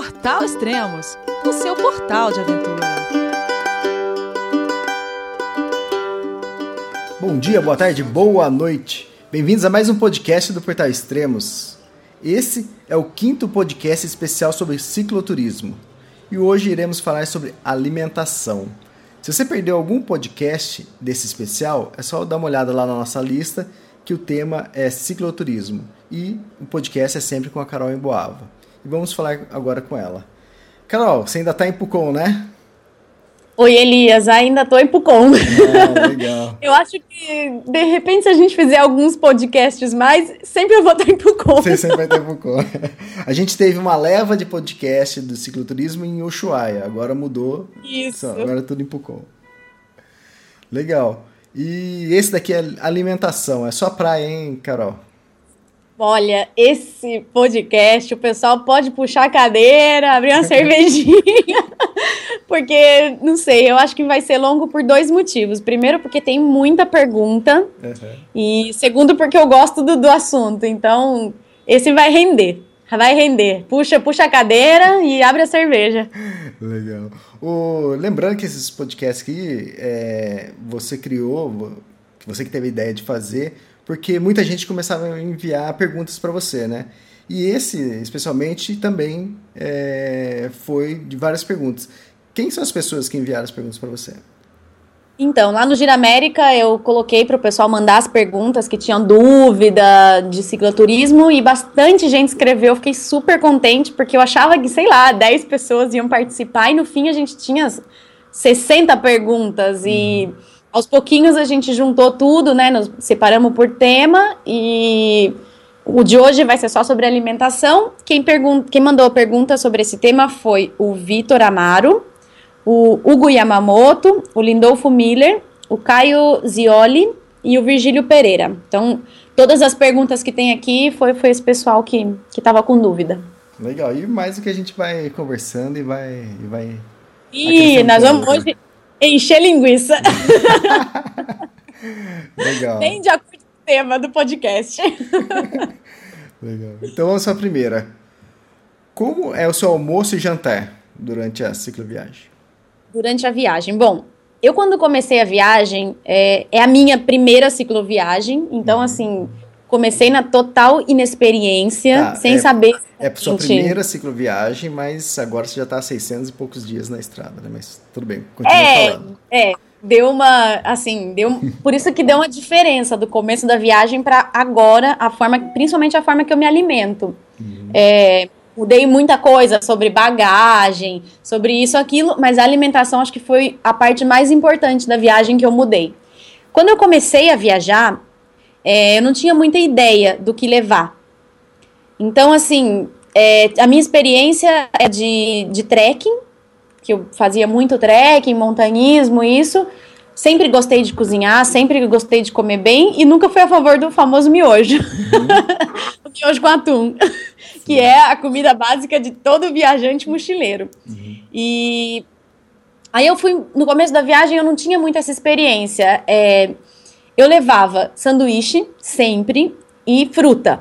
Portal Extremos, o seu portal de aventura. Bom dia, boa tarde, boa noite. Bem-vindos a mais um podcast do Portal Extremos. Esse é o quinto podcast especial sobre cicloturismo. E hoje iremos falar sobre alimentação. Se você perdeu algum podcast desse especial, é só dar uma olhada lá na nossa lista, que o tema é cicloturismo. E o podcast é sempre com a Carol Emboava e vamos falar agora com ela. Carol, você ainda está em Pucon, né? Oi, Elias, ainda estou em Pucon. Ah, legal. eu acho que, de repente, se a gente fizer alguns podcasts mais, sempre eu vou estar em Pucon. Você sempre vai estar em Pucon. A gente teve uma leva de podcast do cicloturismo em Ushuaia, agora mudou. Isso. Agora é tudo em Pucon. Legal. E esse daqui é alimentação, é só praia, hein, Carol? Olha, esse podcast, o pessoal pode puxar a cadeira, abrir uma cervejinha, porque, não sei, eu acho que vai ser longo por dois motivos. Primeiro, porque tem muita pergunta, uhum. e segundo, porque eu gosto do, do assunto. Então, esse vai render. Vai render. Puxa, puxa a cadeira e abre a cerveja. Legal. O, lembrando que esses podcasts aqui, é, você criou, você que teve a ideia de fazer, porque muita gente começava a enviar perguntas para você, né? E esse, especialmente, também é, foi de várias perguntas. Quem são as pessoas que enviaram as perguntas para você? Então, lá no Gira América eu coloquei para o pessoal mandar as perguntas que tinham dúvida de cicloturismo e bastante gente escreveu. Eu fiquei super contente porque eu achava que, sei lá, 10 pessoas iam participar e no fim a gente tinha 60 perguntas e. Uhum aos pouquinhos a gente juntou tudo, né? Nos separamos por tema e o de hoje vai ser só sobre alimentação. Quem, pergun quem mandou a pergunta sobre esse tema foi o Vitor Amaro, o Hugo Yamamoto, o Lindolfo Miller, o Caio Zioli e o Virgílio Pereira. Então, todas as perguntas que tem aqui foi, foi esse pessoal que estava com dúvida. Legal. E mais o que a gente vai conversando e vai. E vai e nós vamos né? hoje encher linguiça. Legal. Bem de acordo com o tema do podcast. Legal. Então vamos a primeira. Como é o seu almoço e jantar durante a cicloviagem? Durante a viagem. Bom, eu quando comecei a viagem, é, é a minha primeira cicloviagem, então uhum. assim, comecei na total inexperiência, tá, sem é, saber. É a sua primeira cicloviagem, mas agora você já está há 600 e poucos dias na estrada, né? Mas tudo bem, continua é, falando. É, deu uma, assim, deu, por isso que deu uma diferença do começo da viagem para agora, a forma, principalmente a forma que eu me alimento. Uhum. É, mudei muita coisa sobre bagagem, sobre isso, aquilo, mas a alimentação acho que foi a parte mais importante da viagem que eu mudei. Quando eu comecei a viajar, é, eu não tinha muita ideia do que levar. Então, assim, é, a minha experiência é de, de trekking, que eu fazia muito trekking, montanhismo, isso. Sempre gostei de cozinhar, sempre gostei de comer bem e nunca fui a favor do famoso miojo. Uhum. o miojo com atum, que é a comida básica de todo viajante mochileiro. Uhum. E aí eu fui, no começo da viagem eu não tinha muito essa experiência. É, eu levava sanduíche, sempre, e fruta.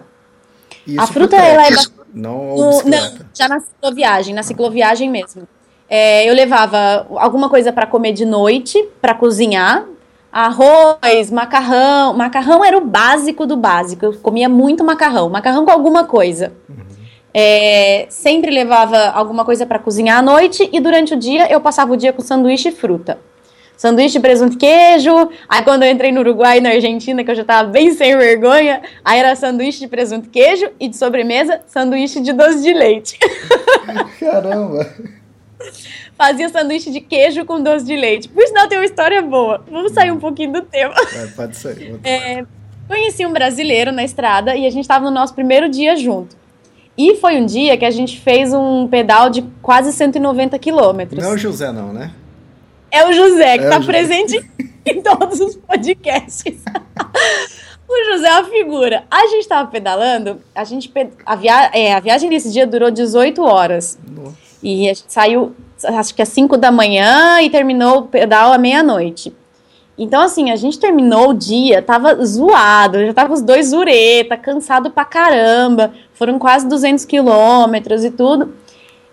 Isso a fruta, ela é... Não, no, não, já na cicloviagem, na cicloviagem mesmo. É, eu levava alguma coisa para comer de noite, para cozinhar, arroz, macarrão. Macarrão era o básico do básico. Eu comia muito macarrão, macarrão com alguma coisa. Uhum. É, sempre levava alguma coisa para cozinhar à noite e durante o dia eu passava o dia com sanduíche e fruta sanduíche de presunto e queijo. Aí quando eu entrei no Uruguai e na Argentina, que eu já tava bem sem vergonha, aí era sanduíche de presunto e queijo e de sobremesa, sanduíche de doce de leite. Caramba! Fazia sanduíche de queijo com doce de leite. Por sinal, tem uma história boa. Vamos sair um pouquinho do tema. É, pode sair. É, conheci um brasileiro na estrada e a gente estava no nosso primeiro dia junto. E foi um dia que a gente fez um pedal de quase 190 quilômetros. Não é o José, não, né? É o José, que está é presente em todos os podcasts. o José é uma figura. A gente estava pedalando, a, gente, a, via, é, a viagem desse dia durou 18 horas. Nossa. E a gente saiu, acho que às 5 da manhã e terminou o pedal à meia-noite. Então, assim, a gente terminou o dia, tava zoado, já tava os dois zureta, cansado pra caramba, foram quase 200 quilômetros e tudo.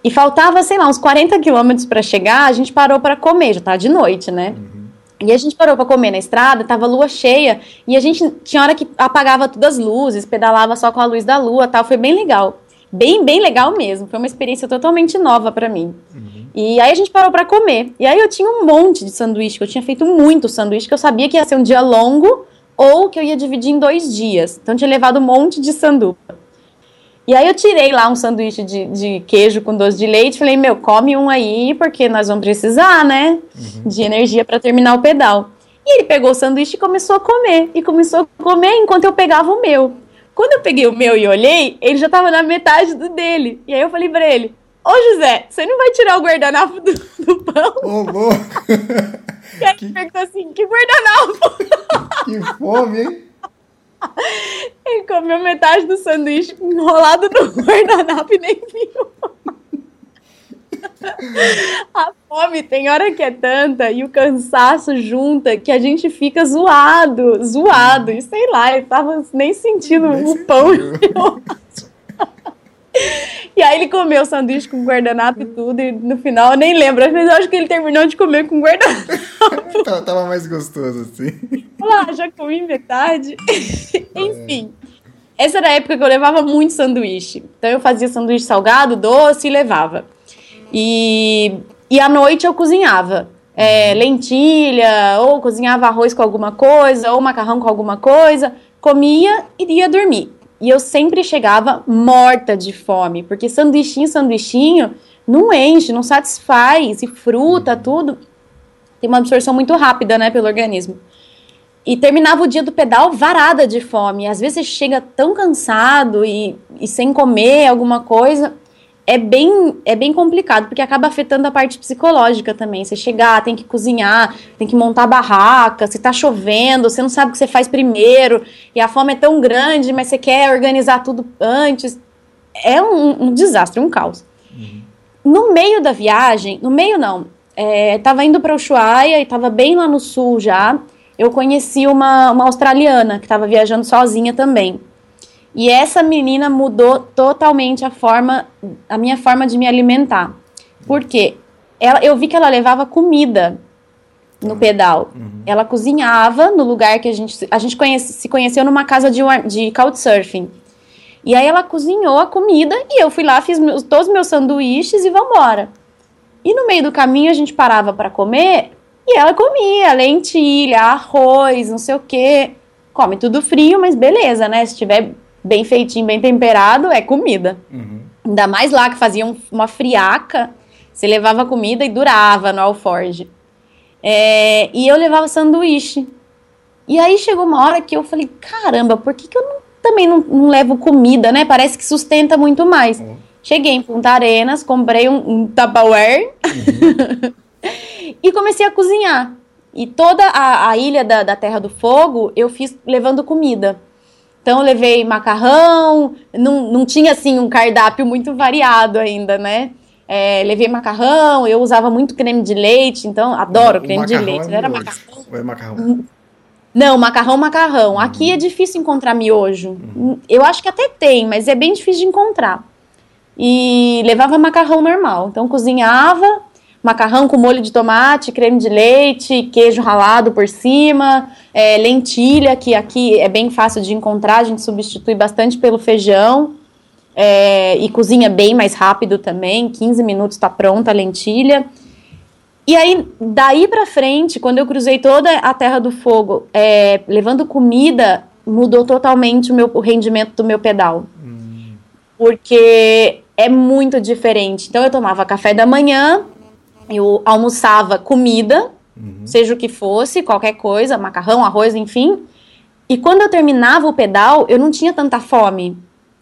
E faltava, sei lá, uns 40 quilômetros para chegar, a gente parou para comer, já tá de noite, né? Uhum. E a gente parou para comer na estrada, tava lua cheia, e a gente tinha hora que apagava todas as luzes, pedalava só com a luz da lua, tal, foi bem legal. Bem, bem legal mesmo. Foi uma experiência totalmente nova para mim. Uhum. E aí a gente parou para comer. E aí eu tinha um monte de sanduíche, que eu tinha feito muito sanduíche, que eu sabia que ia ser um dia longo ou que eu ia dividir em dois dias. Então eu tinha levado um monte de sanduba. E aí eu tirei lá um sanduíche de, de queijo com doce de leite, falei, meu, come um aí, porque nós vamos precisar, né, uhum. de energia para terminar o pedal. E ele pegou o sanduíche e começou a comer, e começou a comer enquanto eu pegava o meu. Quando eu peguei o meu e olhei, ele já tava na metade do dele. E aí eu falei pra ele, ô José, você não vai tirar o guardanapo do, do pão? Ô, louco! E aí que... ele perguntou assim, que guardanapo? Que fome, hein? Ele comeu metade do sanduíche enrolado no guardanapo e nem viu. A fome tem hora que é tanta e o cansaço junta que a gente fica zoado, zoado. E sei lá, eu tava nem sentindo nem o pão. E aí ele comeu o sanduíche com guardanapo e tudo, e no final eu nem lembro. Às vezes eu acho que ele terminou de comer com guardanapo. tava mais gostoso assim. Lá, já comi metade. Enfim. Essa era a época que eu levava muito sanduíche. Então eu fazia sanduíche salgado, doce e levava. E, e à noite eu cozinhava. É, lentilha, ou cozinhava arroz com alguma coisa, ou macarrão com alguma coisa, comia e ia dormir. E eu sempre chegava morta de fome, porque sanduichinho, sanduichinho não enche, não satisfaz, e fruta, tudo. Tem uma absorção muito rápida, né, pelo organismo. E terminava o dia do pedal varada de fome. Às vezes você chega tão cansado e, e sem comer alguma coisa, é bem, é bem complicado, porque acaba afetando a parte psicológica também. Você chegar, tem que cozinhar, tem que montar barraca, se tá chovendo, você não sabe o que você faz primeiro, e a fome é tão grande, mas você quer organizar tudo antes. É um, um desastre, um caos. Uhum. No meio da viagem, no meio não, é, tava indo para Ushuaia e tava bem lá no sul já, eu conheci uma, uma australiana que estava viajando sozinha também. E essa menina mudou totalmente a forma, a minha forma de me alimentar. Por quê? Ela, eu vi que ela levava comida no uhum. pedal. Uhum. Ela cozinhava no lugar que a gente a gente conhece, se conheceu numa casa de, de couchsurfing. E aí ela cozinhou a comida e eu fui lá, fiz meus, todos os meus sanduíches e vambora. E no meio do caminho a gente parava para comer e ela comia lentilha, arroz, não sei o quê. Come tudo frio, mas beleza, né? Se tiver bem feitinho, bem temperado, é comida. Uhum. Ainda mais lá que faziam uma friaca, você levava comida e durava no alforge. É, e eu levava sanduíche. E aí chegou uma hora que eu falei, caramba, por que, que eu não, também não, não, levo comida, né? Parece que sustenta muito mais. Uhum. Cheguei em Punta Arenas, comprei um, um Tupperware uhum. e comecei a cozinhar. E toda a, a ilha da, da Terra do Fogo eu fiz levando comida. Então, eu levei macarrão, não, não tinha assim um cardápio muito variado ainda, né? É, levei macarrão, eu usava muito creme de leite, então adoro o creme de leite. É era macarrão. Ou é macarrão? Não, macarrão, macarrão. Uhum. Aqui é difícil encontrar miojo. Uhum. Eu acho que até tem, mas é bem difícil de encontrar. E levava macarrão normal. Então cozinhava, macarrão com molho de tomate, creme de leite, queijo ralado por cima, é, lentilha, que aqui é bem fácil de encontrar, a gente substitui bastante pelo feijão. É, e cozinha bem mais rápido também, 15 minutos está pronta a lentilha. E aí, daí para frente, quando eu cruzei toda a Terra do Fogo, é, levando comida, mudou totalmente o, meu, o rendimento do meu pedal. Hum. Porque é muito diferente. Então, eu tomava café da manhã, eu almoçava comida, uhum. seja o que fosse, qualquer coisa, macarrão, arroz, enfim. E quando eu terminava o pedal, eu não tinha tanta fome.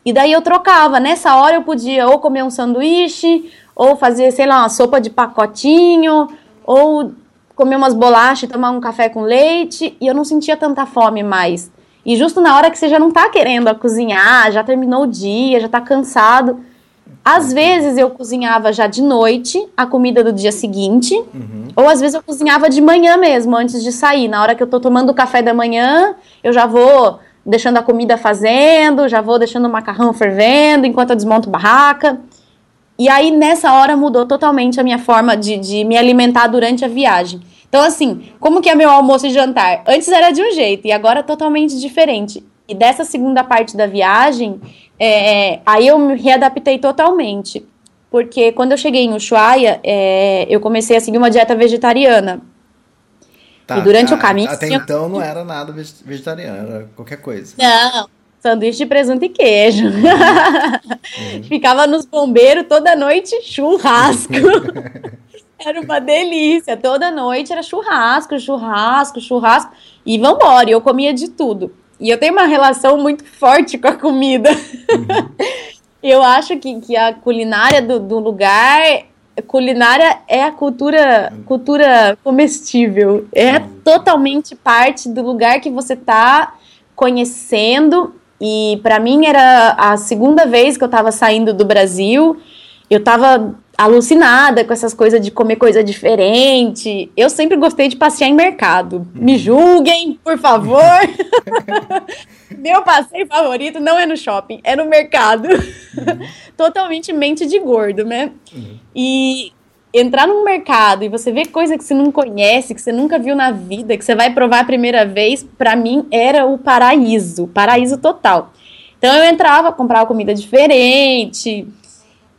E daí eu trocava. Nessa hora eu podia ou comer um sanduíche, ou fazer, sei lá, uma sopa de pacotinho, ou comer umas bolachas e tomar um café com leite. E eu não sentia tanta fome mais. E justo na hora que você já não tá querendo cozinhar, já terminou o dia, já tá cansado às vezes eu cozinhava já de noite a comida do dia seguinte, uhum. ou às vezes eu cozinhava de manhã mesmo, antes de sair. Na hora que eu tô tomando o café da manhã, eu já vou deixando a comida fazendo, já vou deixando o macarrão fervendo enquanto eu desmonto barraca. E aí, nessa hora, mudou totalmente a minha forma de, de me alimentar durante a viagem. Então, assim, como que é meu almoço e jantar? Antes era de um jeito e agora é totalmente diferente. E dessa segunda parte da viagem, é, aí eu me readaptei totalmente. Porque quando eu cheguei em Ushuaia, é, eu comecei a seguir uma dieta vegetariana. Tá, e durante a, o caminho. Até então não era nada vegetariano, era qualquer coisa. Não, sanduíche de presunto e queijo. Uhum. Ficava nos bombeiros toda noite churrasco. era uma delícia. Toda noite era churrasco, churrasco, churrasco. E vambora, eu comia de tudo. E eu tenho uma relação muito forte com a comida. Uhum. eu acho que, que a culinária do, do lugar culinária é a cultura cultura comestível. É totalmente parte do lugar que você está conhecendo. E para mim era a segunda vez que eu estava saindo do Brasil. Eu estava alucinada com essas coisas de comer coisa diferente. Eu sempre gostei de passear em mercado. Me uhum. julguem, por favor. Meu passeio favorito não é no shopping, é no mercado. Uhum. Totalmente mente de gordo, né? Uhum. E entrar num mercado e você ver coisa que você não conhece, que você nunca viu na vida, que você vai provar a primeira vez, para mim era o paraíso, paraíso total. Então eu entrava, comprava comida diferente.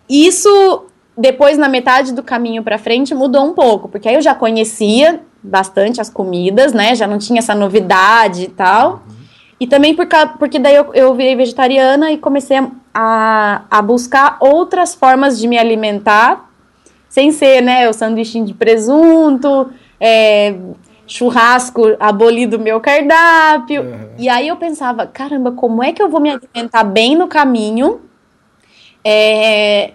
Isso depois na metade do caminho para frente mudou um pouco, porque aí eu já conhecia bastante as comidas, né? Já não tinha essa novidade e tal. Uhum. E também por, porque daí eu, eu virei vegetariana e comecei a, a buscar outras formas de me alimentar, sem ser, né, o sanduíche de presunto, é, churrasco abolido meu cardápio. Uhum. E aí eu pensava, caramba, como é que eu vou me alimentar bem no caminho? É,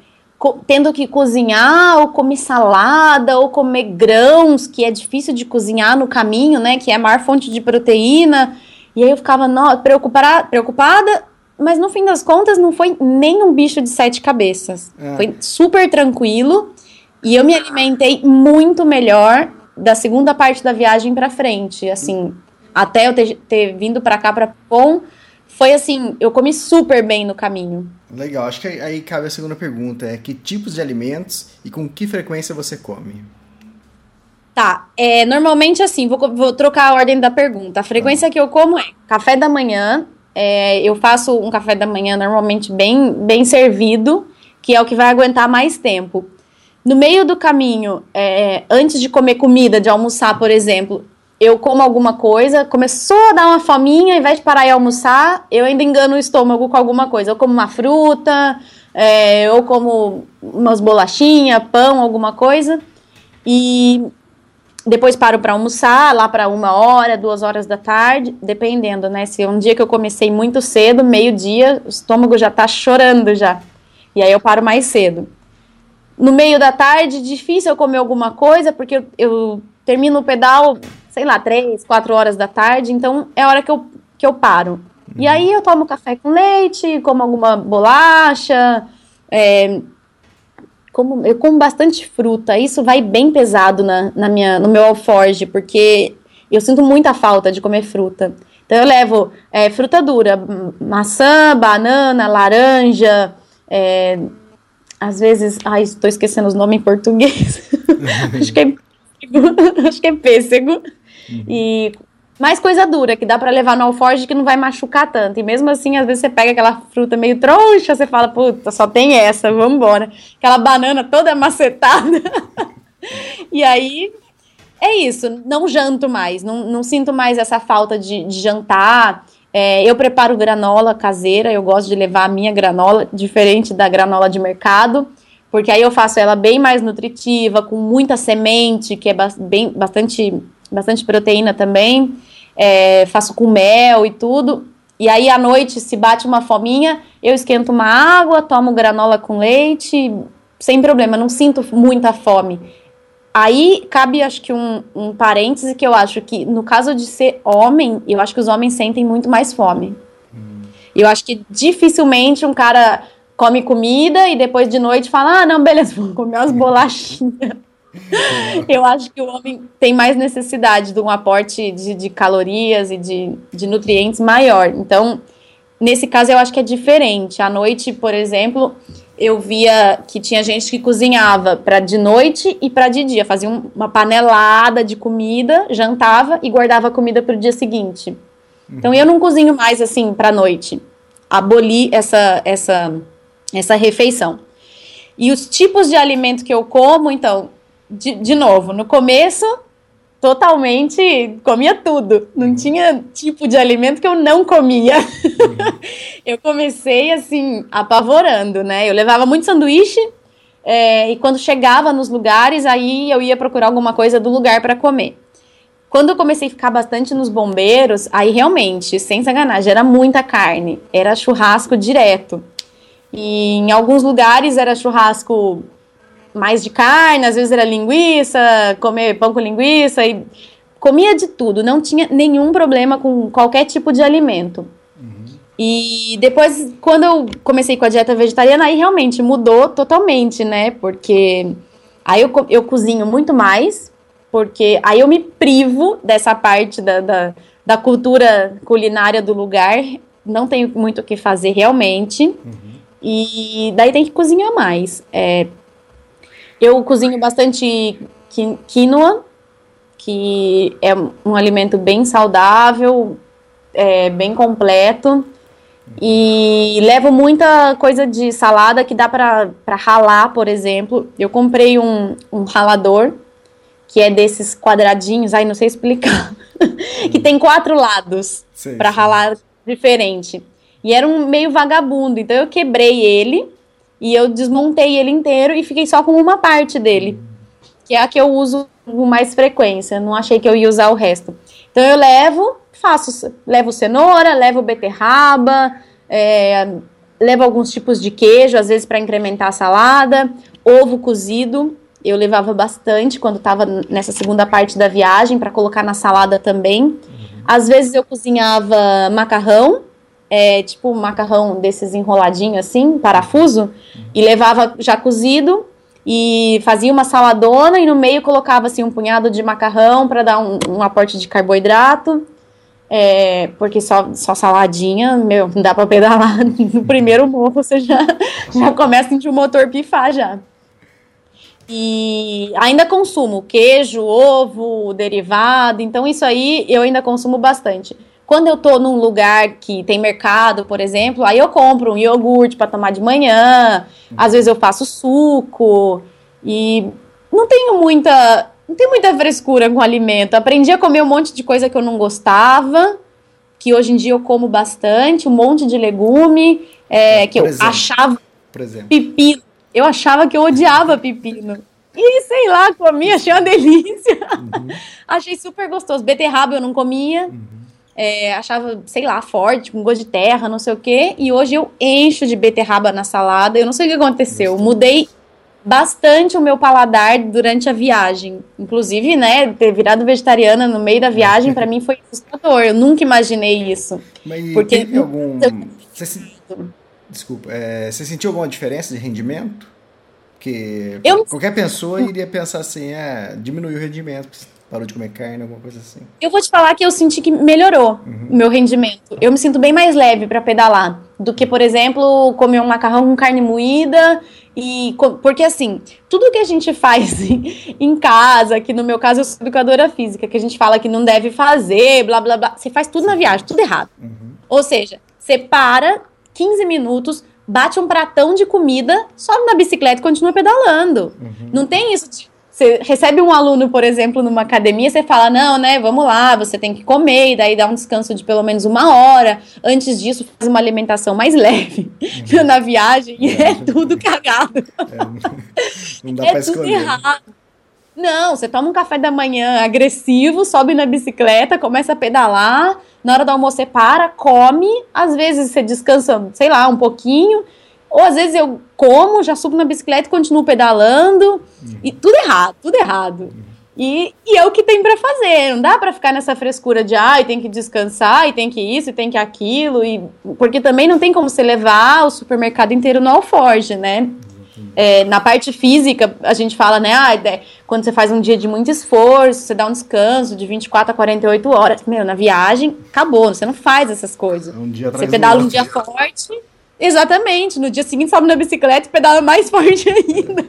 tendo que cozinhar, ou comer salada, ou comer grãos, que é difícil de cozinhar no caminho, né? Que é a maior fonte de proteína. E aí eu ficava no, preocupada, preocupada, mas no fim das contas não foi nem um bicho de sete cabeças. É. Foi super tranquilo. E eu me alimentei muito melhor da segunda parte da viagem para frente. Assim, até eu ter, ter vindo para cá, para Pom, foi assim, eu comi super bem no caminho. Legal, acho que aí cabe a segunda pergunta, é que tipos de alimentos e com que frequência você come? Tá, é, normalmente assim, vou, vou trocar a ordem da pergunta. A frequência tá. que eu como é café da manhã, é, eu faço um café da manhã normalmente bem, bem servido, que é o que vai aguentar mais tempo. No meio do caminho, é, antes de comer comida, de almoçar, por exemplo, eu como alguma coisa, começou a dar uma fominha, ao invés de parar e almoçar, eu ainda engano o estômago com alguma coisa. Eu como uma fruta, é, eu como umas bolachinhas, pão, alguma coisa. E depois paro para almoçar, lá para uma hora, duas horas da tarde, dependendo, né? Se é um dia que eu comecei muito cedo, meio-dia, o estômago já tá chorando já. E aí eu paro mais cedo. No meio da tarde, difícil eu comer alguma coisa, porque eu, eu termino o pedal, sei lá, três, quatro horas da tarde, então é a hora que eu, que eu paro. Uhum. E aí eu tomo café com leite, como alguma bolacha, é, como, eu como bastante fruta, isso vai bem pesado na, na minha, no meu alforge, porque eu sinto muita falta de comer fruta. Então eu levo é, fruta dura, maçã, banana, laranja, é, às vezes, ai, estou esquecendo os nomes em português. acho, que é, acho que é pêssego. Uhum. E mais coisa dura, que dá para levar no alforge que não vai machucar tanto. E mesmo assim, às vezes você pega aquela fruta meio troncha, você fala, puta, só tem essa, vamos embora. Aquela banana toda macetada. e aí, é isso, não janto mais, não, não sinto mais essa falta de, de jantar. É, eu preparo granola caseira, eu gosto de levar a minha granola, diferente da granola de mercado, porque aí eu faço ela bem mais nutritiva, com muita semente, que é bem, bastante, bastante proteína também é, faço com mel e tudo. E aí à noite, se bate uma fominha, eu esquento uma água, tomo granola com leite, sem problema, não sinto muita fome. Aí cabe, acho que, um, um parêntese que eu acho que, no caso de ser homem, eu acho que os homens sentem muito mais fome. Hum. Eu acho que dificilmente um cara come comida e depois de noite fala: ah, não, beleza, vou comer umas bolachinhas. Eu acho que o homem tem mais necessidade de um aporte de, de calorias e de, de nutrientes maior. Então, nesse caso, eu acho que é diferente. À noite, por exemplo, eu via que tinha gente que cozinhava para de noite e para de dia, fazia uma panelada de comida, jantava e guardava a comida para o dia seguinte. Então eu não cozinho mais assim para noite. Aboli essa essa essa refeição. E os tipos de alimento que eu como, então, de, de novo, no começo totalmente comia tudo. Não uhum. tinha tipo de alimento que eu não comia. Uhum. eu comecei assim, apavorando, né? Eu levava muito sanduíche. É, e quando chegava nos lugares, aí eu ia procurar alguma coisa do lugar para comer. Quando eu comecei a ficar bastante nos bombeiros, aí realmente, sem sacanagem, era muita carne. Era churrasco direto. E em alguns lugares era churrasco mais de carne, às vezes era linguiça, comer pão com linguiça e comia de tudo, não tinha nenhum problema com qualquer tipo de alimento. Uhum. E depois, quando eu comecei com a dieta vegetariana, aí realmente mudou totalmente, né? Porque aí eu, eu cozinho muito mais, porque aí eu me privo dessa parte da, da, da cultura culinária do lugar, não tenho muito o que fazer realmente. Uhum. E daí tem que cozinhar mais. É, eu cozinho bastante quinoa, que é um alimento bem saudável, é, bem completo. E levo muita coisa de salada que dá para ralar, por exemplo. Eu comprei um, um ralador, que é desses quadradinhos, aí não sei explicar, que tem quatro lados para ralar diferente. E era um meio vagabundo, então eu quebrei ele e eu desmontei ele inteiro e fiquei só com uma parte dele, que é a que eu uso com mais frequência. Não achei que eu ia usar o resto. Então eu levo, faço, levo cenoura, levo beterraba, é, levo alguns tipos de queijo, às vezes para incrementar a salada, ovo cozido. Eu levava bastante quando estava nessa segunda parte da viagem para colocar na salada também. Uhum. Às vezes eu cozinhava macarrão é, tipo macarrão desses enroladinhos assim, parafuso, e levava já cozido e fazia uma saladona e no meio colocava assim um punhado de macarrão para dar um, um, aporte de carboidrato. É, porque só, só saladinha, meu, não dá para pedalar no primeiro morro, você já, já começa a sentir o motor pifar já. E ainda consumo queijo, ovo, derivado, então isso aí eu ainda consumo bastante. Quando eu tô num lugar que tem mercado, por exemplo, aí eu compro um iogurte para tomar de manhã, às vezes eu faço suco e não tenho muita, não tenho muita frescura com alimento. Aprendi a comer um monte de coisa que eu não gostava, que hoje em dia eu como bastante, um monte de legume, é, que eu exemplo, achava pepino. Eu achava que eu odiava pepino. E sei lá, comia, achei uma delícia. Uhum. Achei super gostoso. Beterraba eu não comia. Uhum é, achava, sei lá, forte, com gosto de terra, não sei o quê. E hoje eu encho de beterraba na salada. Eu não sei o que aconteceu. Mudei bastante o meu paladar durante a viagem. Inclusive, né, ter virado vegetariana no meio da viagem, para mim foi assustador. Eu nunca imaginei isso. Mas porque teve algum. Você se... Desculpa, é, você sentiu alguma diferença de rendimento? Porque eu... qualquer pessoa iria pensar assim, é, diminuiu o rendimento parou de comer carne, alguma coisa assim? Eu vou te falar que eu senti que melhorou uhum. o meu rendimento. Eu me sinto bem mais leve para pedalar do que, por exemplo, comer um macarrão com carne moída e porque assim, tudo que a gente faz em casa, que no meu caso eu sou educadora física, que a gente fala que não deve fazer, blá blá blá, você faz tudo na viagem, tudo errado. Uhum. Ou seja, você para 15 minutos, bate um pratão de comida, sobe na bicicleta e continua pedalando. Uhum. Não tem isso de você recebe um aluno, por exemplo, numa academia, você fala, não, né, vamos lá, você tem que comer, e daí dá um descanso de pelo menos uma hora. Antes disso, faz uma alimentação mais leve uhum. na viagem, e é, é tudo cagado. É, não dá é pra escolher. Errado. Não, você toma um café da manhã agressivo, sobe na bicicleta, começa a pedalar, na hora do almoço você para, come, às vezes você descansa, sei lá, um pouquinho, ou às vezes eu como, já subo na bicicleta e continuo pedalando. Uhum. E tudo errado, tudo errado. Uhum. E, e é o que tem para fazer. Não dá para ficar nessa frescura de ai, ah, tem que descansar, e tem que isso, e tem que aquilo. E, porque também não tem como você levar o supermercado inteiro no alforge, né? É, na parte física, a gente fala, né? Ah, quando você faz um dia de muito esforço, você dá um descanso de 24 a 48 horas. Meu, na viagem, acabou, você não faz essas coisas. É um você pedala um dia forte Exatamente. No dia seguinte, sobe na bicicleta e pedala mais forte ainda.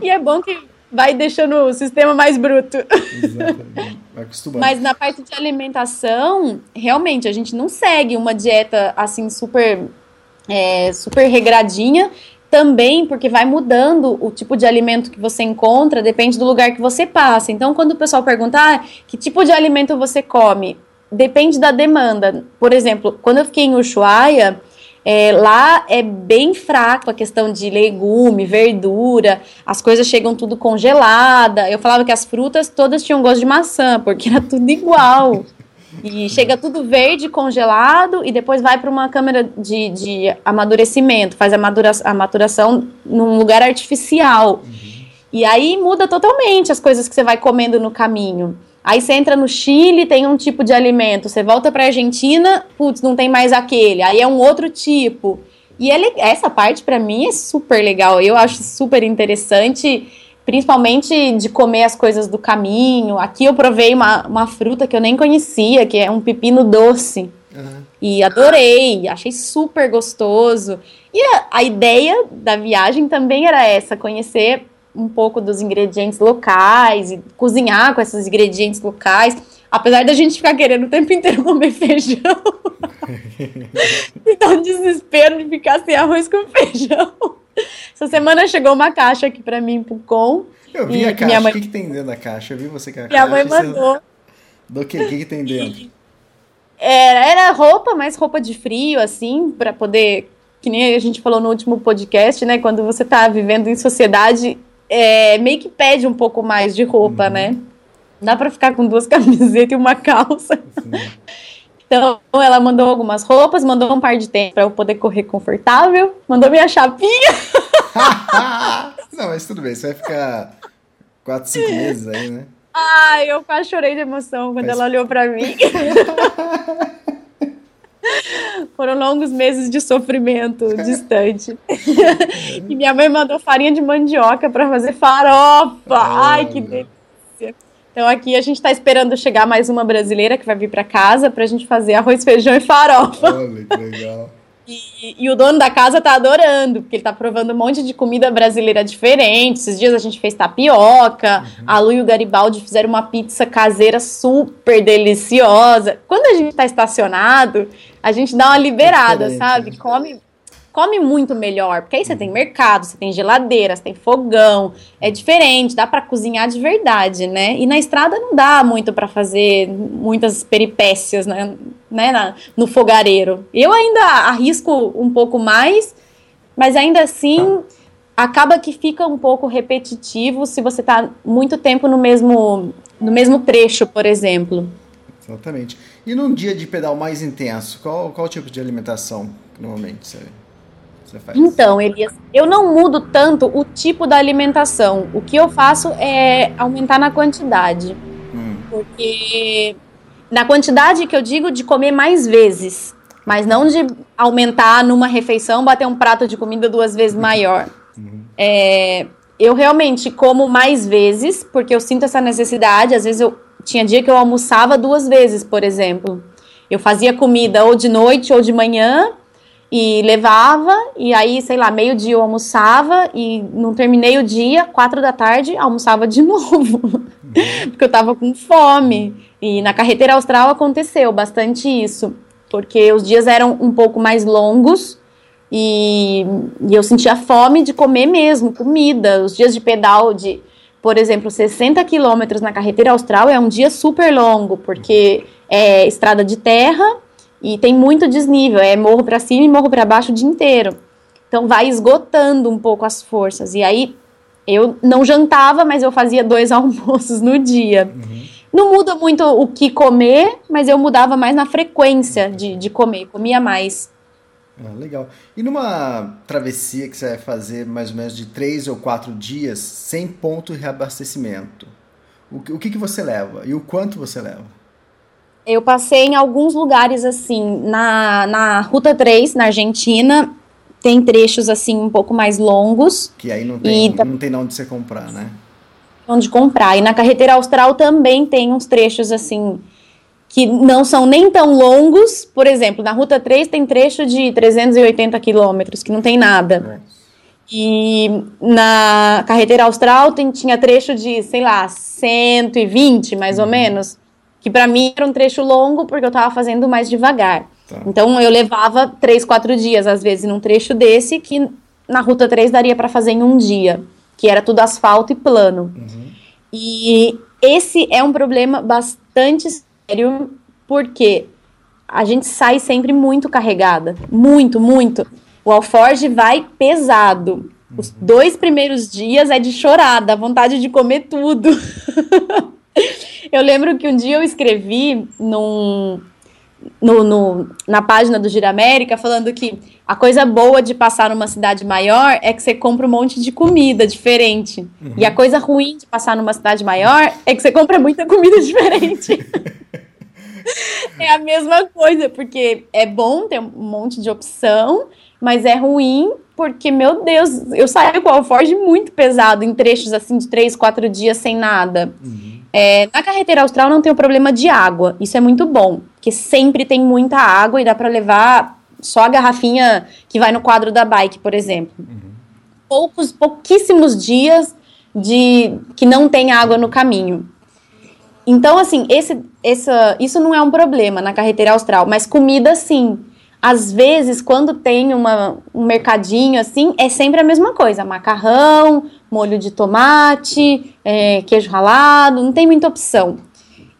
e é bom que vai deixando o sistema mais bruto. Exatamente. Vai acostumando. Mas na parte de alimentação, realmente, a gente não segue uma dieta assim super, é, super regradinha. Também porque vai mudando o tipo de alimento que você encontra, depende do lugar que você passa. Então, quando o pessoal perguntar ah, que tipo de alimento você come, depende da demanda. Por exemplo, quando eu fiquei em Ushuaia, é, lá é bem fraco a questão de legume, verdura, as coisas chegam tudo congelada. Eu falava que as frutas todas tinham gosto de maçã, porque era tudo igual. E chega tudo verde, congelado, e depois vai para uma câmera de, de amadurecimento, faz a, madura, a maturação num lugar artificial. Uhum. E aí muda totalmente as coisas que você vai comendo no caminho. Aí você entra no Chile, tem um tipo de alimento. Você volta para Argentina, putz, não tem mais aquele. Aí é um outro tipo. E ele, essa parte para mim é super legal. Eu acho super interessante, principalmente de comer as coisas do caminho. Aqui eu provei uma, uma fruta que eu nem conhecia, que é um pepino doce. Uhum. E adorei, achei super gostoso. E a, a ideia da viagem também era essa, conhecer um pouco dos ingredientes locais e cozinhar com esses ingredientes locais. Apesar da gente ficar querendo o tempo inteiro comer feijão. e dá um desespero de ficar sem arroz com feijão. Essa semana chegou uma caixa aqui pra mim, pro Com. Eu vi a caixa. Mãe... O que, que tem dentro da caixa? Eu vi você com a. Minha mãe mandou. Do que? O que, que tem dentro? Era, era roupa, mas roupa de frio, assim, para poder. Que nem a gente falou no último podcast, né? Quando você tá vivendo em sociedade, é, meio que pede um pouco mais de roupa, uhum. né? Dá para ficar com duas camisetas e uma calça. Então, ela mandou algumas roupas, mandou um par de tênis para eu poder correr confortável, mandou minha chapinha. Não, mas tudo bem, você vai ficar quatro, cinco meses aí, né? Ai, eu quase chorei de emoção quando mas... ela olhou para mim. Foram longos meses de sofrimento distante. e minha mãe mandou farinha de mandioca para fazer farofa. Ai, que delícia. Então aqui a gente está esperando chegar mais uma brasileira que vai vir para casa para a gente fazer arroz, feijão e farofa. Olha, que legal. E, e, o dono da casa tá adorando, porque ele tá provando um monte de comida brasileira diferente. Esses dias a gente fez tapioca, uhum. a Lu e o Garibaldi fizeram uma pizza caseira super deliciosa. Quando a gente tá estacionado, a gente dá uma liberada, sabe? Né? Come come muito melhor, porque aí você tem mercado, você tem geladeira, você tem fogão, é diferente, dá para cozinhar de verdade, né? E na estrada não dá muito para fazer muitas peripécias, né, né na, no fogareiro. Eu ainda arrisco um pouco mais, mas ainda assim acaba que fica um pouco repetitivo se você está muito tempo no mesmo no mesmo trecho, por exemplo. Exatamente. E num dia de pedal mais intenso, qual, qual tipo de alimentação normalmente você você faz? Então, Elias, eu não mudo tanto o tipo da alimentação. O que eu faço é aumentar na quantidade. Hum. Porque na quantidade que eu digo de comer mais vezes, mas não de aumentar numa refeição, bater um prato de comida duas vezes maior. Uhum. É, eu realmente como mais vezes, porque eu sinto essa necessidade. Às vezes eu tinha dia que eu almoçava duas vezes, por exemplo. Eu fazia comida ou de noite ou de manhã e levava, e aí, sei lá, meio-dia eu almoçava, e não terminei o dia, quatro da tarde, almoçava de novo, porque eu tava com fome. E na carreteira austral aconteceu bastante isso, porque os dias eram um pouco mais longos, e, e eu sentia fome de comer mesmo, comida. Os dias de pedal de, por exemplo, 60 quilômetros na carreteira austral é um dia super longo, porque é estrada de terra, e tem muito desnível, é morro para cima e morro para baixo o dia inteiro. Então vai esgotando um pouco as forças. E aí eu não jantava, mas eu fazia dois almoços no dia. Uhum. Não muda muito o que comer, mas eu mudava mais na frequência de, de comer, comia mais. Ah, legal. E numa travessia que você vai fazer mais ou menos de três ou quatro dias, sem ponto de reabastecimento, o, o que, que você leva e o quanto você leva? Eu passei em alguns lugares assim, na, na Ruta 3, na Argentina, tem trechos assim um pouco mais longos. Que aí não tem, e, não tem onde você comprar, né? Onde comprar. E na carreteira austral também tem uns trechos assim que não são nem tão longos. Por exemplo, na Ruta 3 tem trecho de 380 quilômetros, que não tem nada. E na carreteira austral tem, tinha trecho de, sei lá, 120 mais ou uhum. menos, que para mim era um trecho longo porque eu estava fazendo mais devagar. Tá. Então eu levava três, quatro dias, às vezes, num trecho desse, que na Ruta 3 daria para fazer em um dia, que era tudo asfalto e plano. Uhum. E esse é um problema bastante sério, porque a gente sai sempre muito carregada. Muito, muito. O alforge vai pesado. Os uhum. dois primeiros dias é de chorar, dá vontade de comer tudo. eu lembro que um dia eu escrevi num, no, no, na página do Gira América falando que a coisa boa de passar numa cidade maior é que você compra um monte de comida diferente. Uhum. E a coisa ruim de passar numa cidade maior é que você compra muita comida diferente. é a mesma coisa, porque é bom ter um monte de opção, mas é ruim porque, meu Deus, eu saio com o alforge muito pesado em trechos assim de três, quatro dias sem nada. Uhum. É, na carretera austral não tem o problema de água, isso é muito bom, porque sempre tem muita água e dá para levar só a garrafinha que vai no quadro da bike, por exemplo. Uhum. Poucos, pouquíssimos dias de que não tem água no caminho. Então, assim, esse, essa, isso não é um problema na carretera austral, mas comida sim. Às vezes, quando tem uma, um mercadinho assim, é sempre a mesma coisa: macarrão, molho de tomate, é, queijo ralado, não tem muita opção.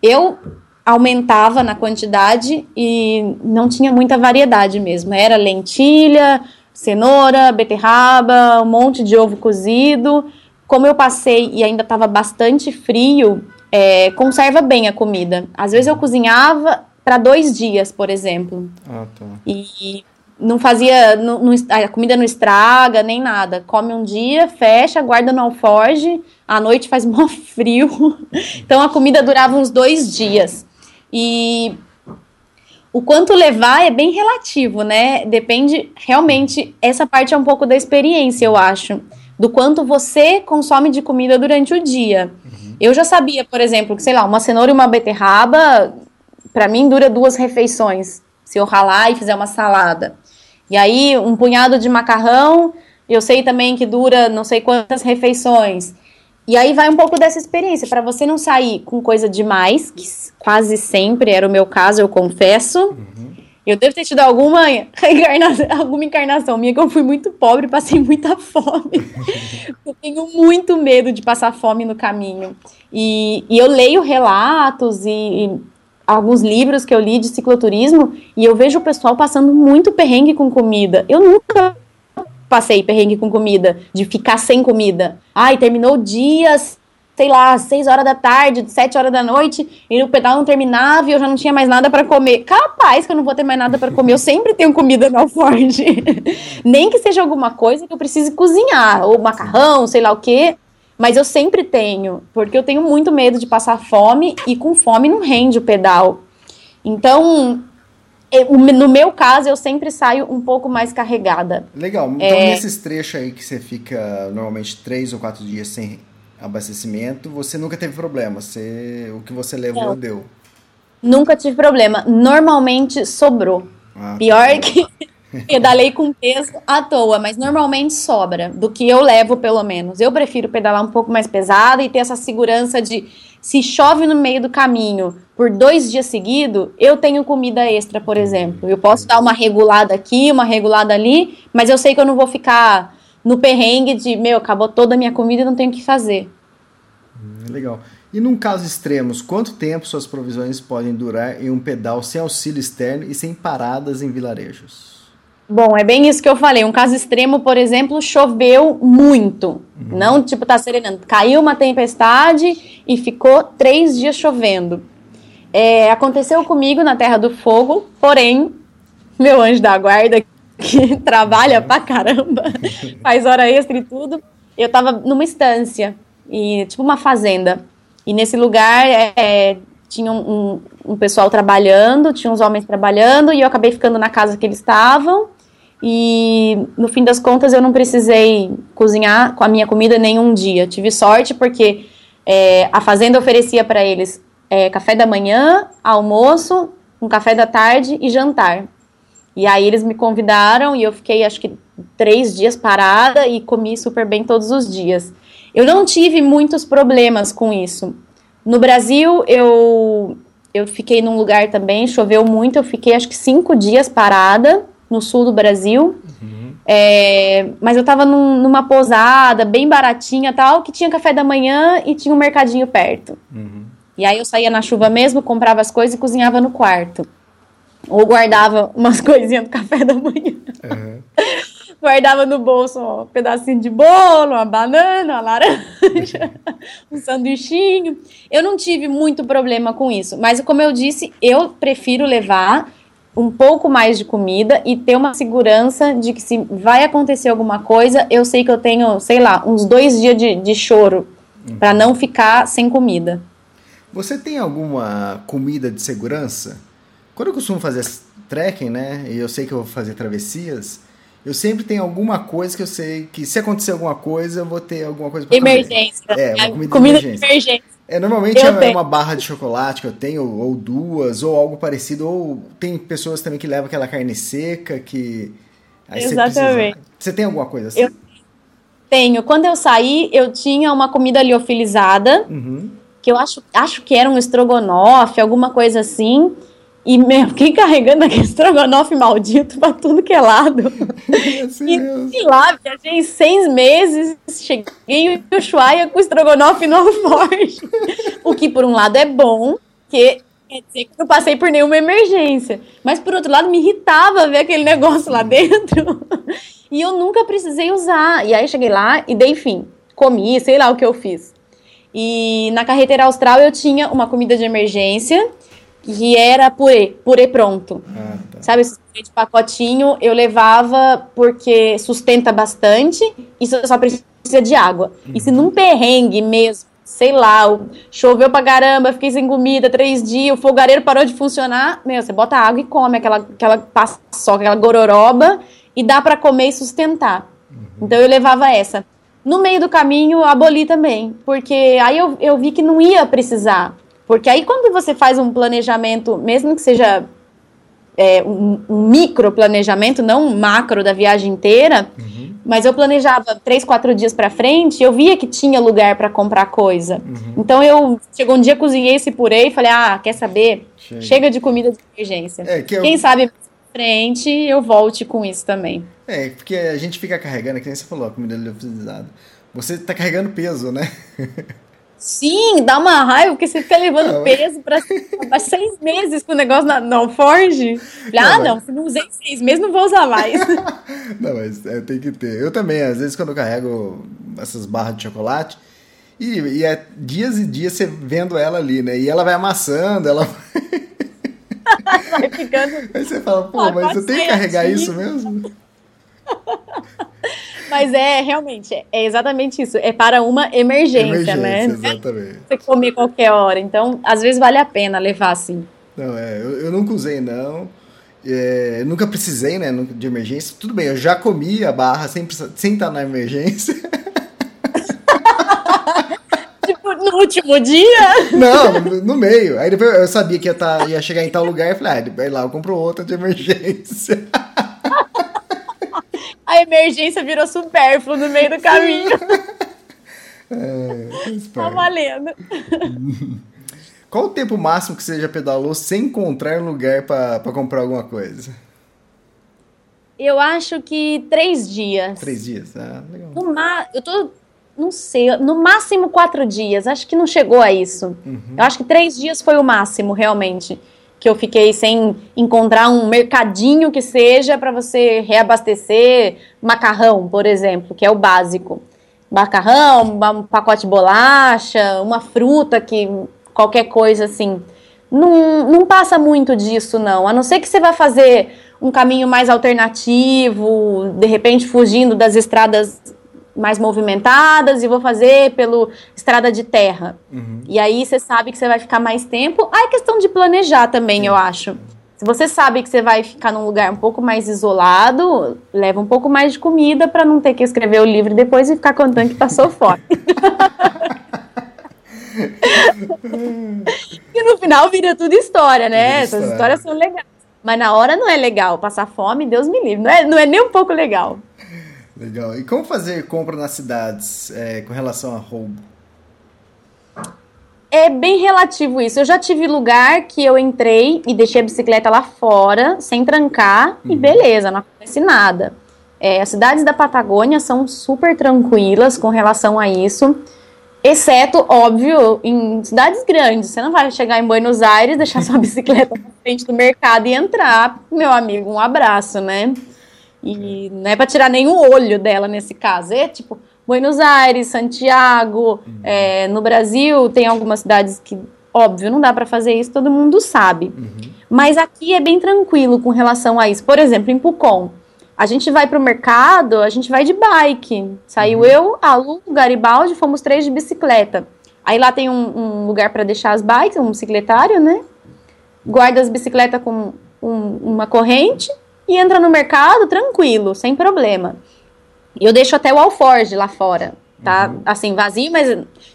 Eu aumentava na quantidade e não tinha muita variedade mesmo. Era lentilha, cenoura, beterraba, um monte de ovo cozido. Como eu passei e ainda estava bastante frio, é, conserva bem a comida. Às vezes eu cozinhava para dois dias, por exemplo. Ah, tá. E não fazia. Não, não, a comida não estraga, nem nada. Come um dia, fecha, guarda no alforge. À noite faz mó frio. Então a comida durava uns dois dias. E o quanto levar é bem relativo, né? Depende, realmente, essa parte é um pouco da experiência, eu acho. Do quanto você consome de comida durante o dia. Uhum. Eu já sabia, por exemplo, que, sei lá, uma cenoura e uma beterraba para mim dura duas refeições, se eu ralar e fizer uma salada. E aí, um punhado de macarrão, eu sei também que dura não sei quantas refeições. E aí vai um pouco dessa experiência, para você não sair com coisa demais, que quase sempre era o meu caso, eu confesso. Uhum. Eu devo ter tido alguma encarnação, alguma encarnação minha que eu fui muito pobre, passei muita fome. eu tenho muito medo de passar fome no caminho. E, e eu leio relatos e, e alguns livros que eu li de cicloturismo e eu vejo o pessoal passando muito perrengue com comida. Eu nunca passei perrengue com comida, de ficar sem comida. Ai, terminou dias, sei lá, 6 horas da tarde, 7 horas da noite, e o pedal não terminava e eu já não tinha mais nada para comer. Capaz que eu não vou ter mais nada para comer, eu sempre tenho comida no alforge. Nem que seja alguma coisa que eu precise cozinhar, ou macarrão, sei lá o quê. Mas eu sempre tenho, porque eu tenho muito medo de passar fome e com fome não rende o pedal. Então, eu, no meu caso, eu sempre saio um pouco mais carregada. Legal. Então, é... nesses trechos aí que você fica normalmente três ou quatro dias sem abastecimento, você nunca teve problema. Você, o que você levou, não. deu. Nunca tive problema. Normalmente sobrou. Ah, Pior tá. que Pedalei com peso à toa, mas normalmente sobra, do que eu levo pelo menos. Eu prefiro pedalar um pouco mais pesado e ter essa segurança de se chove no meio do caminho por dois dias seguidos, eu tenho comida extra, por exemplo. Eu posso dar uma regulada aqui, uma regulada ali, mas eu sei que eu não vou ficar no perrengue de, meu, acabou toda a minha comida e não tenho o que fazer. Hum, legal. E num caso extremos, quanto tempo suas provisões podem durar em um pedal sem auxílio externo e sem paradas em vilarejos? Bom, é bem isso que eu falei. Um caso extremo, por exemplo, choveu muito. Uhum. Não, tipo, tá serenando. Caiu uma tempestade e ficou três dias chovendo. É, aconteceu comigo na Terra do Fogo, porém, meu anjo da guarda, que trabalha pra caramba, faz hora extra e tudo, eu tava numa estância, e, tipo uma fazenda. E nesse lugar é, tinha um, um, um pessoal trabalhando, tinha uns homens trabalhando, e eu acabei ficando na casa que eles estavam. E no fim das contas eu não precisei cozinhar com a minha comida nenhum dia. Tive sorte porque é, a fazenda oferecia para eles é, café da manhã, almoço, um café da tarde e jantar. E aí eles me convidaram e eu fiquei acho que três dias parada e comi super bem todos os dias. Eu não tive muitos problemas com isso. No Brasil, eu, eu fiquei num lugar também, choveu muito, eu fiquei acho que cinco dias parada no sul do Brasil. Uhum. É, mas eu tava num, numa posada bem baratinha tal, que tinha café da manhã e tinha um mercadinho perto. Uhum. E aí eu saía na chuva mesmo, comprava as coisas e cozinhava no quarto. Ou guardava umas coisinhas do café da manhã. Uhum. guardava no bolso um pedacinho de bolo, uma banana, uma laranja, um sanduichinho. Eu não tive muito problema com isso, mas como eu disse, eu prefiro levar um pouco mais de comida e ter uma segurança de que se vai acontecer alguma coisa, eu sei que eu tenho, sei lá, uns dois dias de, de choro uhum. para não ficar sem comida. Você tem alguma comida de segurança? Quando eu costumo fazer trekking, né, e eu sei que eu vou fazer travessias, eu sempre tenho alguma coisa que eu sei que se acontecer alguma coisa, eu vou ter alguma coisa para Emergência. Comer. É, uma comida, comida de emergência. De emergência. É, normalmente eu é tenho. uma barra de chocolate que eu tenho, ou duas, ou algo parecido, ou tem pessoas também que levam aquela carne seca que. Aí Exatamente. Você, precisa... você tem alguma coisa assim? Eu tenho. Quando eu saí, eu tinha uma comida liofilizada, uhum. que eu acho, acho que era um estrogonofe, alguma coisa assim. E meu, fiquei carregando aquele estrogonofe maldito pra tudo que é lado. e sei lá, viajei seis meses, cheguei em Ushuaia com estrogonofe no forte. o que, por um lado, é bom, que quer dizer que eu não passei por nenhuma emergência. Mas, por outro lado, me irritava ver aquele negócio lá dentro. e eu nunca precisei usar. E aí, cheguei lá e dei fim. Comi, sei lá o que eu fiz. E na carreteira austral eu tinha uma comida de emergência que era purê, purê pronto. Ah, tá. Sabe, esse de pacotinho eu levava porque sustenta bastante e só precisa de água. Uhum. E se uhum. num perrengue mesmo, sei lá, choveu pra caramba, fiquei sem comida três dias, o fogareiro parou de funcionar, meu, você bota água e come aquela, aquela paçoca, aquela gororoba e dá para comer e sustentar. Uhum. Então eu levava essa. No meio do caminho, aboli também, porque aí eu, eu vi que não ia precisar. Porque aí quando você faz um planejamento, mesmo que seja é, um, um, micro planejamento, não um macro da viagem inteira, uhum. mas eu planejava três, quatro dias para frente, eu via que tinha lugar para comprar coisa. Uhum. Então eu chegou um dia cozinhei esse purê e falei, ah, quer saber? Chega, Chega de comida de emergência. É, que eu... Quem sabe frente eu volte com isso também. É, porque a gente fica carregando, que nem você falou, a comida liofilizada. Você está carregando peso, né? Sim, dá uma raiva, porque você fica levando não, peso para seis meses com o negócio na, no Forge. ah, não, se não usei seis meses, não vou usar mais. não, mas é, tem que ter. Eu também, às vezes, quando eu carrego essas barras de chocolate, e, e é dias e dias você vendo ela ali, né? E ela vai amassando, ela vai ficando. Aí você fala, pô, mas eu tenho que carregar isso mesmo? Mas é realmente, é exatamente isso. É para uma emergência, emergência né? Exatamente. Você comer qualquer hora. Então, às vezes vale a pena levar assim. Não, é, eu, eu nunca usei, não. É, nunca precisei, né, de emergência. Tudo bem, eu já comi a barra sem, sem estar na emergência. tipo, no último dia? Não, no, no, meio. Aí depois eu sabia que ia, tá, ia chegar em tal lugar e falei, ah, lá eu compro outra de emergência. a emergência virou supérfluo no meio do caminho. É, tá valendo. Qual o tempo máximo que você já pedalou sem encontrar lugar para comprar alguma coisa? Eu acho que três dias. Três dias, ah, legal. No ma eu tô, não sei, no máximo quatro dias. Acho que não chegou a isso. Uhum. Eu acho que três dias foi o máximo, realmente que eu fiquei sem encontrar um mercadinho que seja para você reabastecer macarrão, por exemplo, que é o básico. Macarrão, um pacote de bolacha, uma fruta que qualquer coisa assim. Não, não passa muito disso, não. A não ser que você vá fazer um caminho mais alternativo, de repente fugindo das estradas mais movimentadas e vou fazer pelo estrada de terra. Uhum. E aí você sabe que você vai ficar mais tempo. Ah, é questão de planejar também, Sim. eu acho. Se você sabe que você vai ficar num lugar um pouco mais isolado, leva um pouco mais de comida para não ter que escrever o livro depois e ficar contando que passou fome. e no final vira tudo história, né? Essas histórias são legais. Mas na hora não é legal. Passar fome, Deus me livre. Não é, não é nem um pouco legal. Legal. E como fazer compra nas cidades é, com relação a roubo? É bem relativo isso. Eu já tive lugar que eu entrei e deixei a bicicleta lá fora, sem trancar, uhum. e beleza, não acontece nada. É, as cidades da Patagônia são super tranquilas com relação a isso. Exceto, óbvio, em cidades grandes. Você não vai chegar em Buenos Aires, deixar sua bicicleta na frente do mercado e entrar. Meu amigo, um abraço, né? E não é para tirar nenhum olho dela nesse caso. É tipo, Buenos Aires, Santiago, uhum. é, no Brasil tem algumas cidades que, óbvio, não dá para fazer isso, todo mundo sabe. Uhum. Mas aqui é bem tranquilo com relação a isso. Por exemplo, em Pucon a gente vai pro mercado, a gente vai de bike. Saiu uhum. eu, a Lu, o Garibaldi, fomos três de bicicleta. Aí lá tem um, um lugar para deixar as bikes, um bicicletário, né? Guarda as bicicletas com um, uma corrente e entra no mercado tranquilo, sem problema. E eu deixo até o alforge lá fora, tá? Uhum. Assim, vazio, mas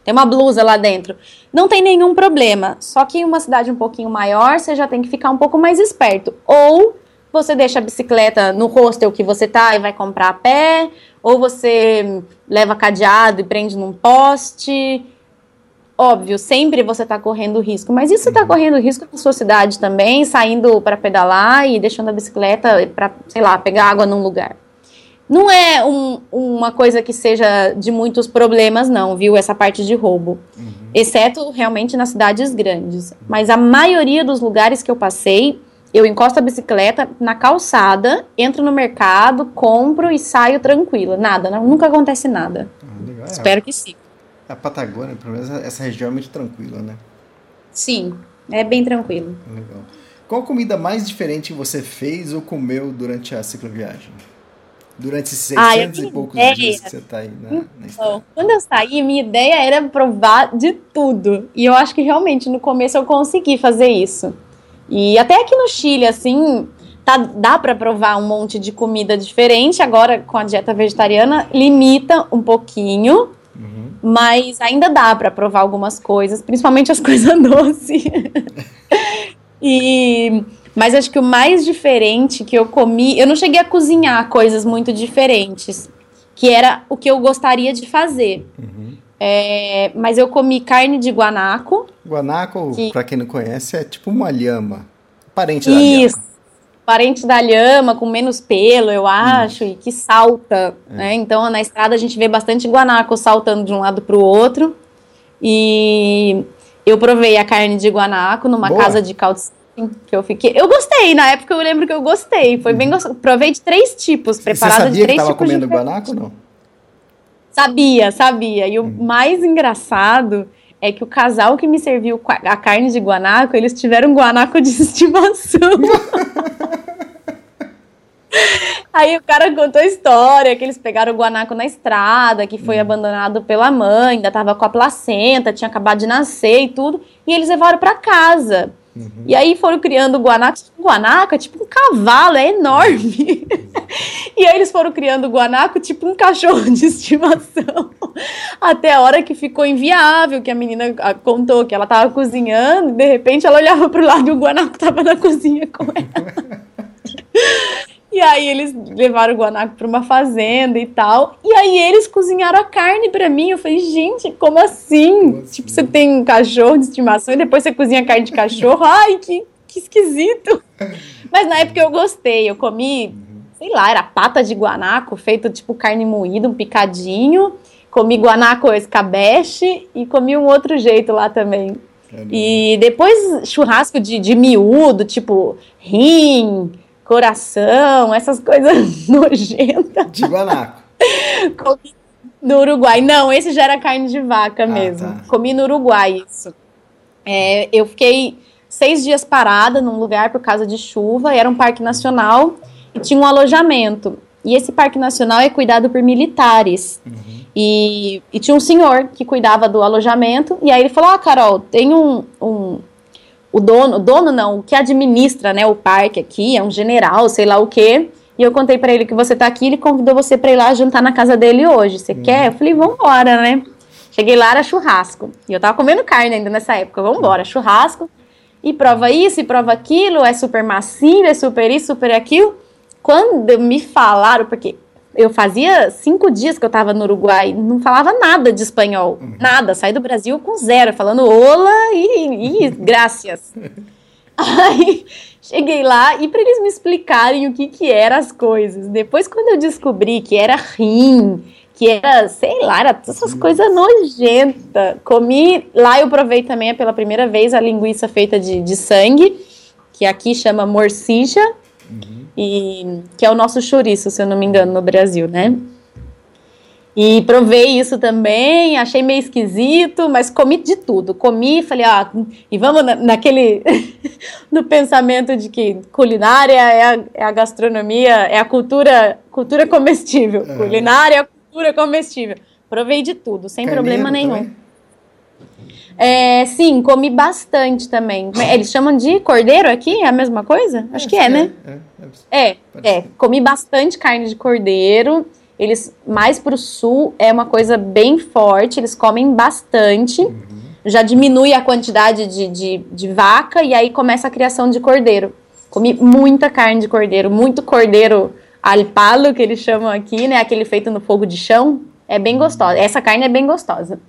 tem uma blusa lá dentro. Não tem nenhum problema. Só que em uma cidade um pouquinho maior, você já tem que ficar um pouco mais esperto. Ou você deixa a bicicleta no hostel que você tá e vai comprar a pé, ou você leva cadeado e prende num poste. Óbvio, sempre você está correndo risco, mas isso está uhum. correndo risco na sua cidade também, saindo para pedalar e deixando a bicicleta para, sei lá, pegar água num lugar. Não é um, uma coisa que seja de muitos problemas, não, viu? Essa parte de roubo. Uhum. Exceto realmente nas cidades grandes. Mas a maioria dos lugares que eu passei, eu encosto a bicicleta na calçada, entro no mercado, compro e saio tranquila. Nada, não, nunca acontece nada. Ah, Espero que sim. A Patagônia, pelo menos essa região é muito tranquila, né? Sim, é bem tranquilo. Legal. Qual comida mais diferente você fez ou comeu durante a cicloviagem? Durante esses 600 ah, e poucos ideia. dias que você está aí na, na então, Quando eu saí, minha ideia era provar de tudo. E eu acho que realmente no começo eu consegui fazer isso. E até aqui no Chile, assim, tá, dá para provar um monte de comida diferente. Agora, com a dieta vegetariana, limita um pouquinho. Uhum. Mas ainda dá para provar algumas coisas, principalmente as coisas doces. e mas acho que o mais diferente que eu comi, eu não cheguei a cozinhar coisas muito diferentes, que era o que eu gostaria de fazer. Uhum. É, mas eu comi carne de guanaco. Guanaco, que... para quem não conhece, é tipo uma lhama. Parente da Isso. lhama. Parente da lhama, com menos pelo, eu acho, e que salta. É. Né? Então, na estrada a gente vê bastante guanaco saltando de um lado para o outro. E eu provei a carne de guanaco numa Boa. casa de calcim que eu fiquei. Eu gostei, na época eu lembro que eu gostei. Foi bem uhum. gostoso. Provei de três tipos, preparada de três tipos. Que tava comendo guanaco não? Sabia, sabia. E o hum. mais engraçado é que o casal que me serviu a carne de guanaco, eles tiveram guanaco de estimação. Aí o cara contou a história que eles pegaram o guanaco na estrada, que foi hum. abandonado pela mãe, ainda tava com a placenta, tinha acabado de nascer e tudo, e eles levaram para casa. Uhum. E aí foram criando o guanaco. O é tipo um cavalo, é enorme. e aí eles foram criando o guanaco tipo um cachorro de estimação. Até a hora que ficou inviável, que a menina ah, contou que ela tava cozinhando, e de repente ela olhava pro lado e o guanaco tava na cozinha com ela. E aí eles levaram o guanaco para uma fazenda e tal. E aí eles cozinharam a carne para mim. Eu falei, gente, como assim? como assim? Tipo, você tem um cachorro de estimação e depois você cozinha carne de cachorro. Ai, que, que esquisito. Mas na época eu gostei. Eu comi, sei lá, era pata de guanaco, feito tipo carne moída, um picadinho. Comi guanaco escabeche e comi um outro jeito lá também. E depois churrasco de, de miúdo, tipo rim, coração, essas coisas nojentas. De guanaco. Comi no Uruguai. Não, esse já era carne de vaca ah, mesmo. Tá. Comi no Uruguai isso. É, eu fiquei seis dias parada num lugar por causa de chuva, era um parque nacional e tinha um alojamento. E esse parque nacional é cuidado por militares. Uhum. E, e, tinha um senhor que cuidava do alojamento. E aí ele falou: Ah, Carol, tem um, um, o dono, o dono não, o que administra, né, o parque aqui, é um general, sei lá o quê. E eu contei para ele que você tá aqui, ele convidou você para ir lá jantar na casa dele hoje. Você uhum. quer? Eu falei, vambora, né? Cheguei lá, era churrasco. E eu tava comendo carne ainda nessa época. Vambora, churrasco. e prova isso, e prova aquilo, é super macio, é super isso, super aquilo. Quando me falaram, porque eu fazia cinco dias que eu estava no Uruguai, não falava nada de espanhol, uhum. nada, saí do Brasil com zero, falando olá e, e graças. Aí cheguei lá e para eles me explicarem o que que eram as coisas. Depois quando eu descobri que era rim, que era, sei lá, era essas coisas nojentas. Comi, lá eu provei também pela primeira vez a linguiça feita de, de sangue, que aqui chama morcija, uhum. e que é o nosso chouriço, se eu não me engano, no Brasil, né? E provei isso também, achei meio esquisito, mas comi de tudo. Comi, falei, ah, e vamos na, naquele. no pensamento de que culinária é a, é a, gastronomia, é a cultura, cultura comestível. Uhum. Culinária é a cultura comestível. Provei de tudo, sem problema nenhum. É, sim, comi bastante também. Eles chamam de cordeiro aqui? É a mesma coisa? Acho que é, né? É, é, é, comi bastante carne de cordeiro. Eles, mais para o sul, é uma coisa bem forte, eles comem bastante. Uhum. Já diminui a quantidade de, de, de vaca e aí começa a criação de cordeiro. Comi muita carne de cordeiro, muito cordeiro al palo, que eles chamam aqui, né? Aquele feito no fogo de chão. É bem uhum. gostosa. Essa carne é bem gostosa.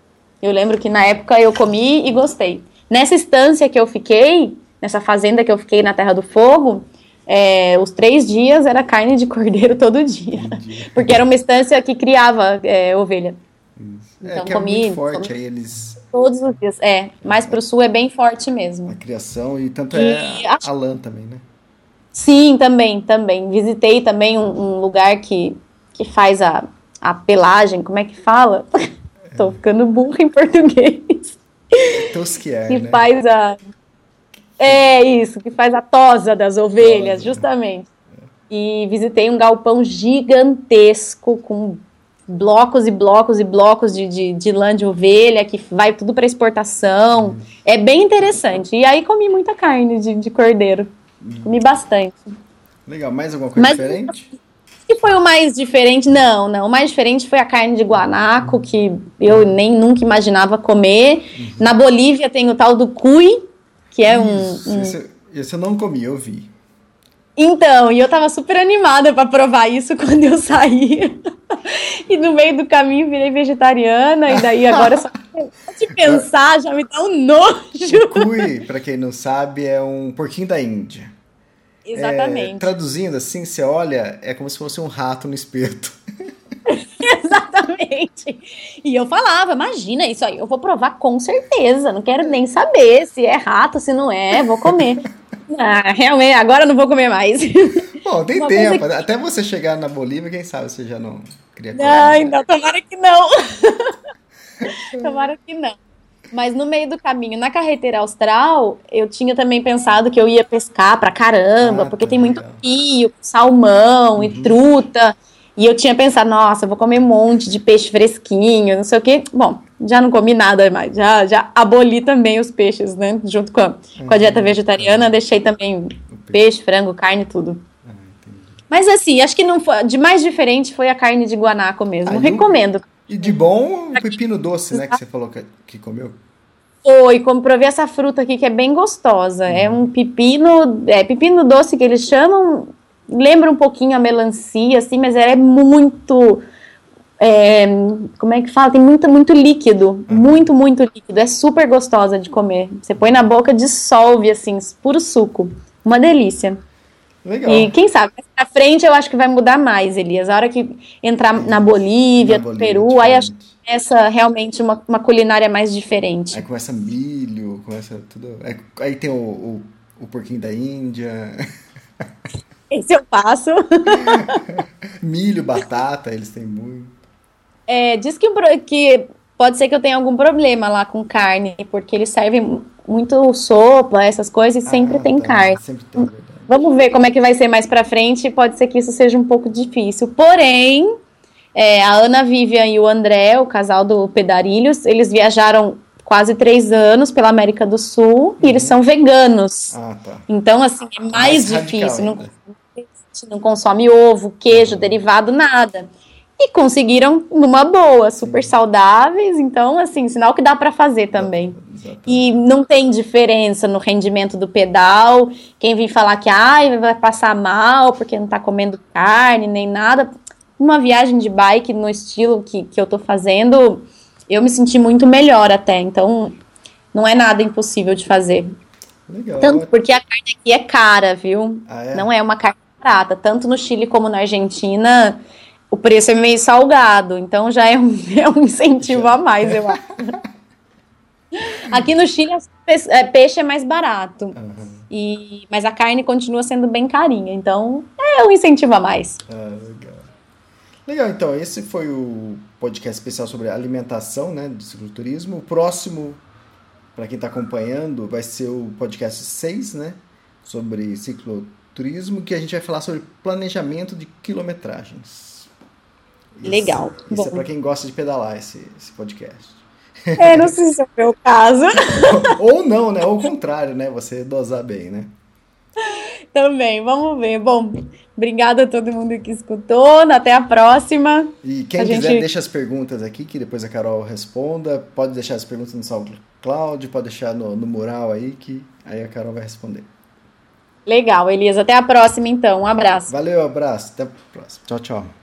Eu lembro que na época eu comi e gostei. Nessa estância que eu fiquei, nessa fazenda que eu fiquei na Terra do Fogo, é, os três dias era carne de cordeiro todo dia. Porque era uma estância que criava é, ovelha. Isso. É, então, é, que comi, é muito forte, comi, aí eles... Todos os dias, é. Mais pro sul é bem forte mesmo. A criação e tanto e é a, a lã também, né? Sim, também, também. Visitei também um, um, lugar que, que faz a, a pelagem, como é que fala? Tô ficando burra em português. Tosquier, que né? faz a é isso, que faz a tosa das ovelhas, justamente. E visitei um galpão gigantesco com blocos e blocos e blocos de, de, de lã de ovelha que vai tudo para exportação. Hum. É bem interessante. E aí comi muita carne de, de cordeiro. Hum. Comi bastante. Legal. Mais alguma coisa Mas, diferente? Que foi o mais diferente? Não, não. O mais diferente foi a carne de guanaco, que eu nem nunca imaginava comer. Uhum. Na Bolívia tem o tal do cuy, que é um, um... Esse, esse, eu não comi, eu vi. Então, e eu tava super animada para provar isso quando eu saí. e no meio do caminho virei vegetariana, e daí agora só de pensar já me dá um nojo. O cui, para quem não sabe, é um porquinho da Índia. Exatamente. É, traduzindo assim, você olha, é como se fosse um rato no espeto. Exatamente. E eu falava, imagina isso aí, eu vou provar com certeza. Não quero nem saber se é rato, se não é, vou comer. Ah, realmente, agora não vou comer mais. Bom, tem Uma tempo. Que... Até você chegar na Bolívia, quem sabe você já não queria comer. Ai, não, tomara que não. tomara que não. Mas no meio do caminho, na carreteira austral, eu tinha também pensado que eu ia pescar pra caramba, ah, porque tá tem muito pio, salmão uhum. e truta. E eu tinha pensado, nossa, vou comer um monte de peixe fresquinho, não sei o quê. Bom, já não comi nada mais, já, já aboli também os peixes, né? Junto com a, uhum. com a dieta vegetariana, deixei também peixe, frango, carne, tudo. Ah, Mas assim, acho que não foi, de mais diferente foi a carne de guanaco mesmo. Aí, Recomendo. E de bom, o pepino doce, né? Que você falou que, que comeu. Foi, provei essa fruta aqui que é bem gostosa. É uhum. É um pepino, é pepino doce que eles chamam. Lembra um pouquinho a melancia, assim, mas ela é muito. É, como é que fala? Tem muito, muito líquido. Uhum. Muito, muito líquido. É super gostosa de comer. Você põe na boca, dissolve, assim, puro suco. Uma delícia. Legal. E quem sabe, pra frente eu acho que vai mudar mais, Elias. A hora que entrar na Bolívia, na Bolívia Peru, diferente. aí acho que começa realmente uma, uma culinária mais diferente. Aí começa milho, começa tudo. Aí, aí tem o, o, o porquinho da Índia. Esse eu passo. milho, batata, eles têm muito. É, diz que, que pode ser que eu tenha algum problema lá com carne, porque eles servem muito sopa, essas coisas, e sempre ah, tem tá. carne. Sempre tem, verdade. Vamos ver como é que vai ser mais pra frente. Pode ser que isso seja um pouco difícil. Porém, é, a Ana Vivian e o André, o casal do Pedarilhos, eles viajaram quase três anos pela América do Sul uhum. e eles são veganos. Ah, tá. Então, assim, é mais, mais difícil. Não, não, consome ovo, queijo, uhum. derivado, nada. E conseguiram numa boa, super saudáveis. Então, assim, sinal que dá para fazer também. Exatamente. E não tem diferença no rendimento do pedal. Quem vem falar que ai, vai passar mal porque não tá comendo carne nem nada. Uma viagem de bike no estilo que, que eu tô fazendo, eu me senti muito melhor até. Então, não é nada impossível de fazer. Legal. Tanto porque a carne aqui é cara, viu? Ah, é? Não é uma carne barata. Tanto no Chile como na Argentina o preço é meio salgado, então já é um, é um incentivo a mais, eu acho. Aqui no Chile, é, peixe é mais barato, uhum. e, mas a carne continua sendo bem carinha, então é um incentivo a mais. Ah, legal. Legal, então, esse foi o podcast especial sobre alimentação, né, do cicloturismo. O próximo, para quem está acompanhando, vai ser o podcast 6, né, sobre cicloturismo, que a gente vai falar sobre planejamento de quilometragens. Legal. Isso, é para quem gosta de pedalar esse, esse podcast. É, não sei se é o meu caso. Ou não, né? Ou o contrário, né? Você dosar bem, né? Também, vamos ver. Bom, obrigada a todo mundo que escutou. Até a próxima. E quem a quiser, gente... deixa as perguntas aqui, que depois a Carol responda. Pode deixar as perguntas no SoundCloud, pode deixar no, no mural aí, que aí a Carol vai responder. Legal, Elias. Até a próxima, então. Um abraço. Valeu, abraço. Até a próxima. Tchau, tchau.